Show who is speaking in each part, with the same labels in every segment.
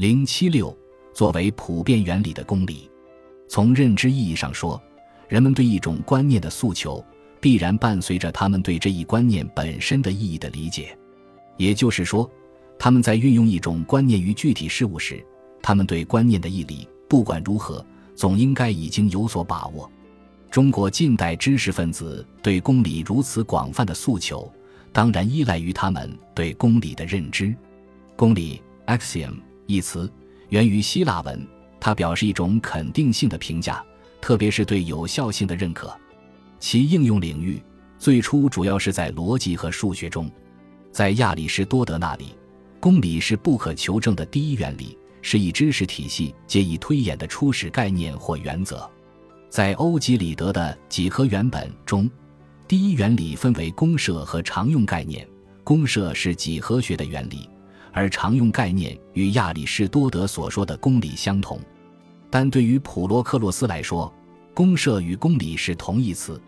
Speaker 1: 零七六作为普遍原理的公理，从认知意义上说，人们对一种观念的诉求，必然伴随着他们对这一观念本身的意义的理解。也就是说，他们在运用一种观念于具体事物时，他们对观念的义理，不管如何，总应该已经有所把握。中国近代知识分子对公理如此广泛的诉求，当然依赖于他们对公理的认知。公理 （axiom） 一词源于希腊文，它表示一种肯定性的评价，特别是对有效性的认可。其应用领域最初主要是在逻辑和数学中。在亚里士多德那里，公理是不可求证的第一原理，是以知识体系借以推演的初始概念或原则。在欧几里得的《几何原本》中，第一原理分为公设和常用概念。公设是几何学的原理。而常用概念与亚里士多德所说的公理相同，但对于普罗克洛斯来说，公设与公理是同义词。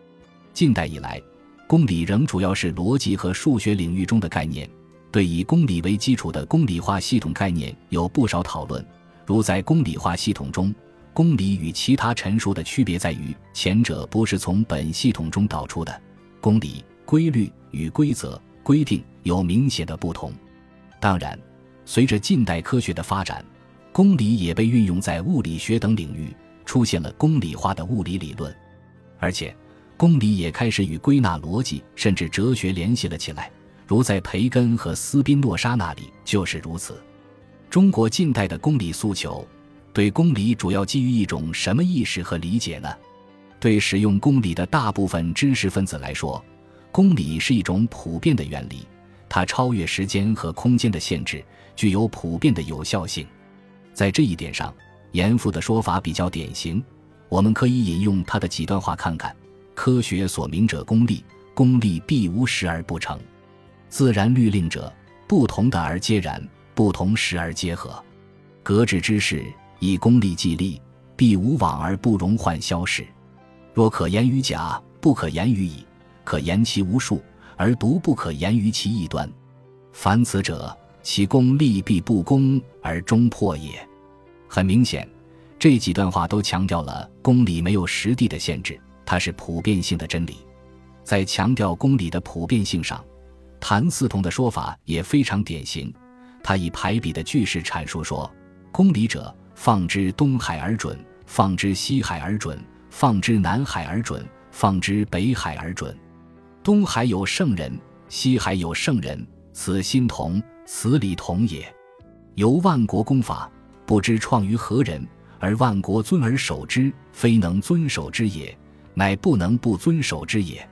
Speaker 1: 近代以来，公理仍主要是逻辑和数学领域中的概念。对以公理为基础的公理化系统概念有不少讨论，如在公理化系统中，公理与其他陈述的区别在于，前者不是从本系统中导出的，公理、规律与规则、规定有明显的不同。当然，随着近代科学的发展，公理也被运用在物理学等领域，出现了公理化的物理理论，而且公理也开始与归纳逻辑甚至哲学联系了起来，如在培根和斯宾诺莎那里就是如此。中国近代的公理诉求，对公理主要基于一种什么意识和理解呢？对使用公理的大部分知识分子来说，公理是一种普遍的原理。它超越时间和空间的限制，具有普遍的有效性。在这一点上，严复的说法比较典型。我们可以引用他的几段话看看：科学所明者功利，功利必无时而不成；自然律令者，不同的而皆然，不同时而皆合。格致之事，以功利计利，必无往而不容患消逝。若可言于假，不可言于乙，可言其无数。而独不可言于其异端，凡此者，其功利必不公而终破也。很明显，这几段话都强调了公理没有实地的限制，它是普遍性的真理。在强调公理的普遍性上，谭嗣同的说法也非常典型。他以排比的句式阐述说：“公理者，放之东海而准，放之西海而准，放之南海而准，放之北海而准。”东海有圣人，西海有圣人，此心同，此理同也。由万国公法，不知创于何人，而万国尊而守之，非能遵守之也，乃不能不遵守之也。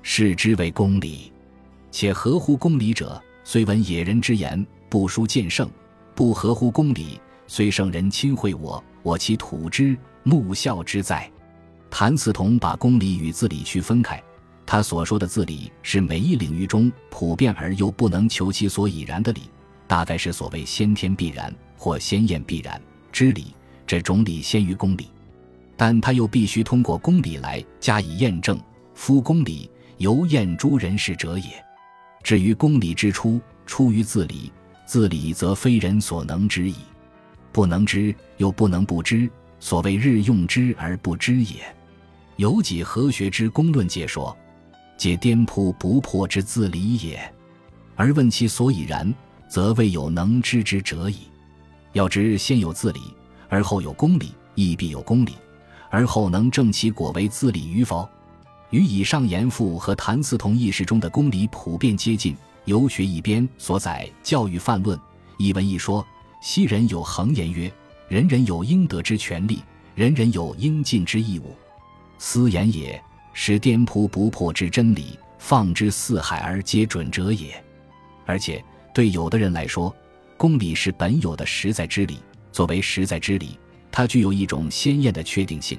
Speaker 1: 视之为公理，且合乎公理者，虽闻野人之言，不书见圣；不合乎公理，虽圣人亲会我，我其土之，木笑之在。谭嗣同把公理与自理区分开。他所说的“自理”是每一领域中普遍而又不能求其所以然的理，大概是所谓先天必然或先验必然之理。这种理先于公理，但他又必须通过公理来加以验证。夫公理，由验诸人事者也。至于公理之初，出于自理，自理则非人所能知矣。不能知，又不能不知，所谓日用之而不知也。有几何学之公论解说。皆颠扑不破之自理也，而问其所以然，则未有能知之者矣。要知先有自理，而后有公理，亦必有公理，而后能证其果为自理与否。与以上言复和谭嗣同意识中的公理普遍接近。游学一边所载《教育范论》一文一说：昔人有恒言曰：“人人有应得之权利，人人有应尽之义务。”斯言也。是颠扑不破之真理，放之四海而皆准者也。而且对有的人来说，公理是本有的实在之理。作为实在之理，它具有一种鲜艳的确定性，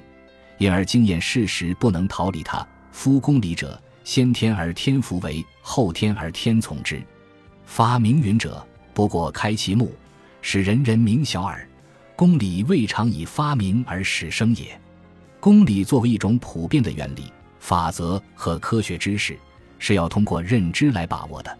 Speaker 1: 因而经验事实不能逃离它。夫公理者，先天而天福为，后天而天从之。发明云者，不过开其目，使人人明晓耳。公理未尝以发明而始生也。公理作为一种普遍的原理。法则和科学知识是要通过认知来把握的，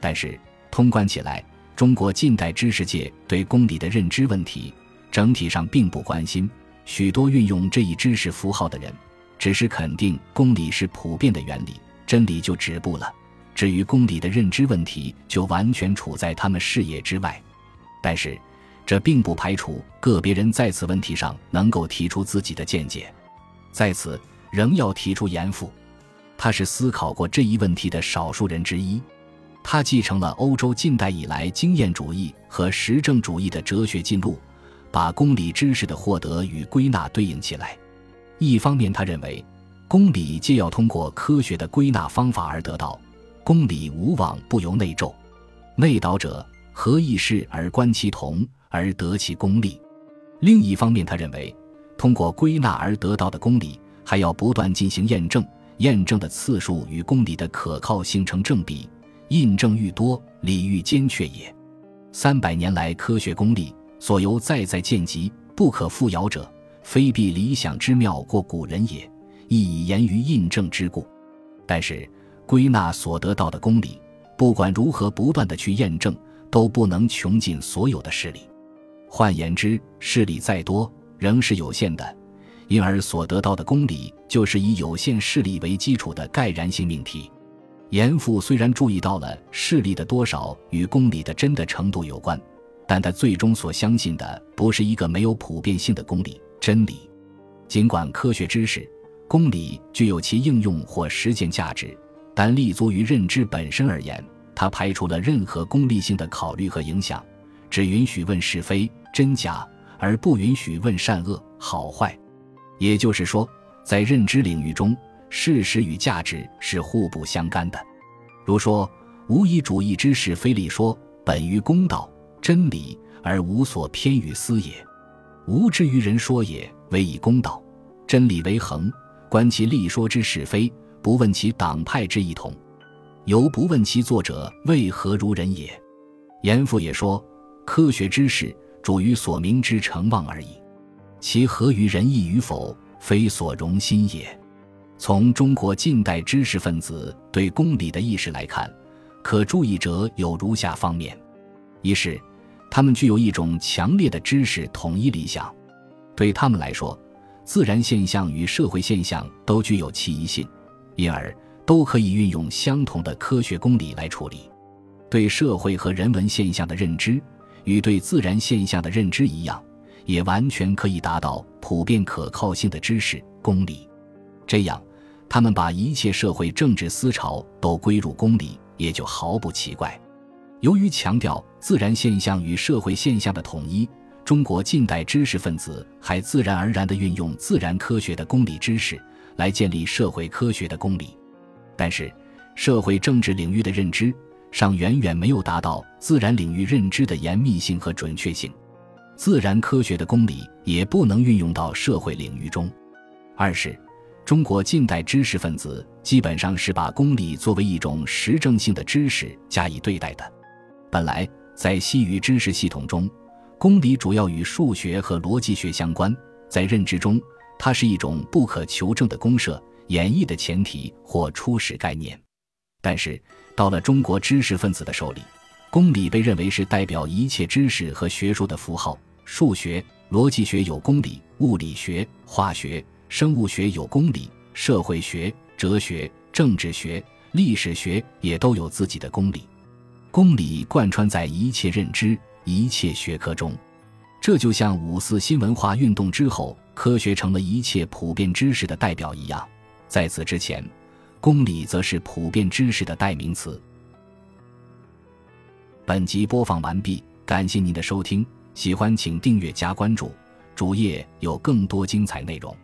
Speaker 1: 但是通关起来，中国近代知识界对公理的认知问题整体上并不关心，许多运用这一知识符号的人，只是肯定公理是普遍的原理，真理就止步了。至于公理的认知问题，就完全处在他们视野之外。但是，这并不排除个别人在此问题上能够提出自己的见解。在此，仍要提出严复，他是思考过这一问题的少数人之一。他继承了欧洲近代以来经验主义和实证主义的哲学进路，把公理知识的获得与归纳对应起来。一方面，他认为公理皆要通过科学的归纳方法而得到，公理无往不由内咒。内导者何异事而观其同而得其公理？另一方面，他认为通过归纳而得到的公理还要不断进行验证，验证的次数与公理的可靠性成正比。印证愈多，理愈坚确也。三百年来，科学功力所由在在见及，不可复摇者，非必理想之妙过古人也，亦以言于印证之故。但是，归纳所得到的公理，不管如何不断的去验证，都不能穷尽所有的事理。换言之，事理再多，仍是有限的，因而所得到的公理，就是以有限事理为基础的概然性命题。严复虽然注意到了势力的多少与公理的真的程度有关，但他最终所相信的不是一个没有普遍性的公理真理。尽管科学知识、公理具有其应用或实践价值，但立足于认知本身而言，它排除了任何功利性的考虑和影响，只允许问是非真假，而不允许问善恶好坏。也就是说，在认知领域中。事实与价值是互不相干的。如说无以主义之是非理说本于公道真理而无所偏与私也，无之于人说也，唯以公道真理为衡，观其立说之是非，不问其党派之异同，犹不问其作者为何如人也。严复也说，科学知识主于所明之成望而已，其合于仁义与否，非所容心也。从中国近代知识分子对公理的意识来看，可注意者有如下方面：一是，他们具有一种强烈的知识统一理想，对他们来说，自然现象与社会现象都具有其一性，因而都可以运用相同的科学公理来处理。对社会和人文现象的认知，与对自然现象的认知一样，也完全可以达到普遍可靠性的知识公理。这样。他们把一切社会政治思潮都归入公理，也就毫不奇怪。由于强调自然现象与社会现象的统一，中国近代知识分子还自然而然地运用自然科学的公理知识来建立社会科学的公理。但是，社会政治领域的认知尚远远没有达到自然领域认知的严密性和准确性，自然科学的公理也不能运用到社会领域中。二是。中国近代知识分子基本上是把公理作为一种实证性的知识加以对待的。本来在西语知识系统中，公理主要与数学和逻辑学相关，在认知中，它是一种不可求证的公设、演绎的前提或初始概念。但是到了中国知识分子的手里，公理被认为是代表一切知识和学术的符号。数学、逻辑学有公理，物理学、化学。生物学有公理，社会学、哲学、政治学、历史学也都有自己的公理。公理贯穿在一切认知、一切学科中，这就像五四新文化运动之后，科学成了一切普遍知识的代表一样。在此之前，公理则是普遍知识的代名词。本集播放完毕，感谢您的收听，喜欢请订阅加关注，主页有更多精彩内容。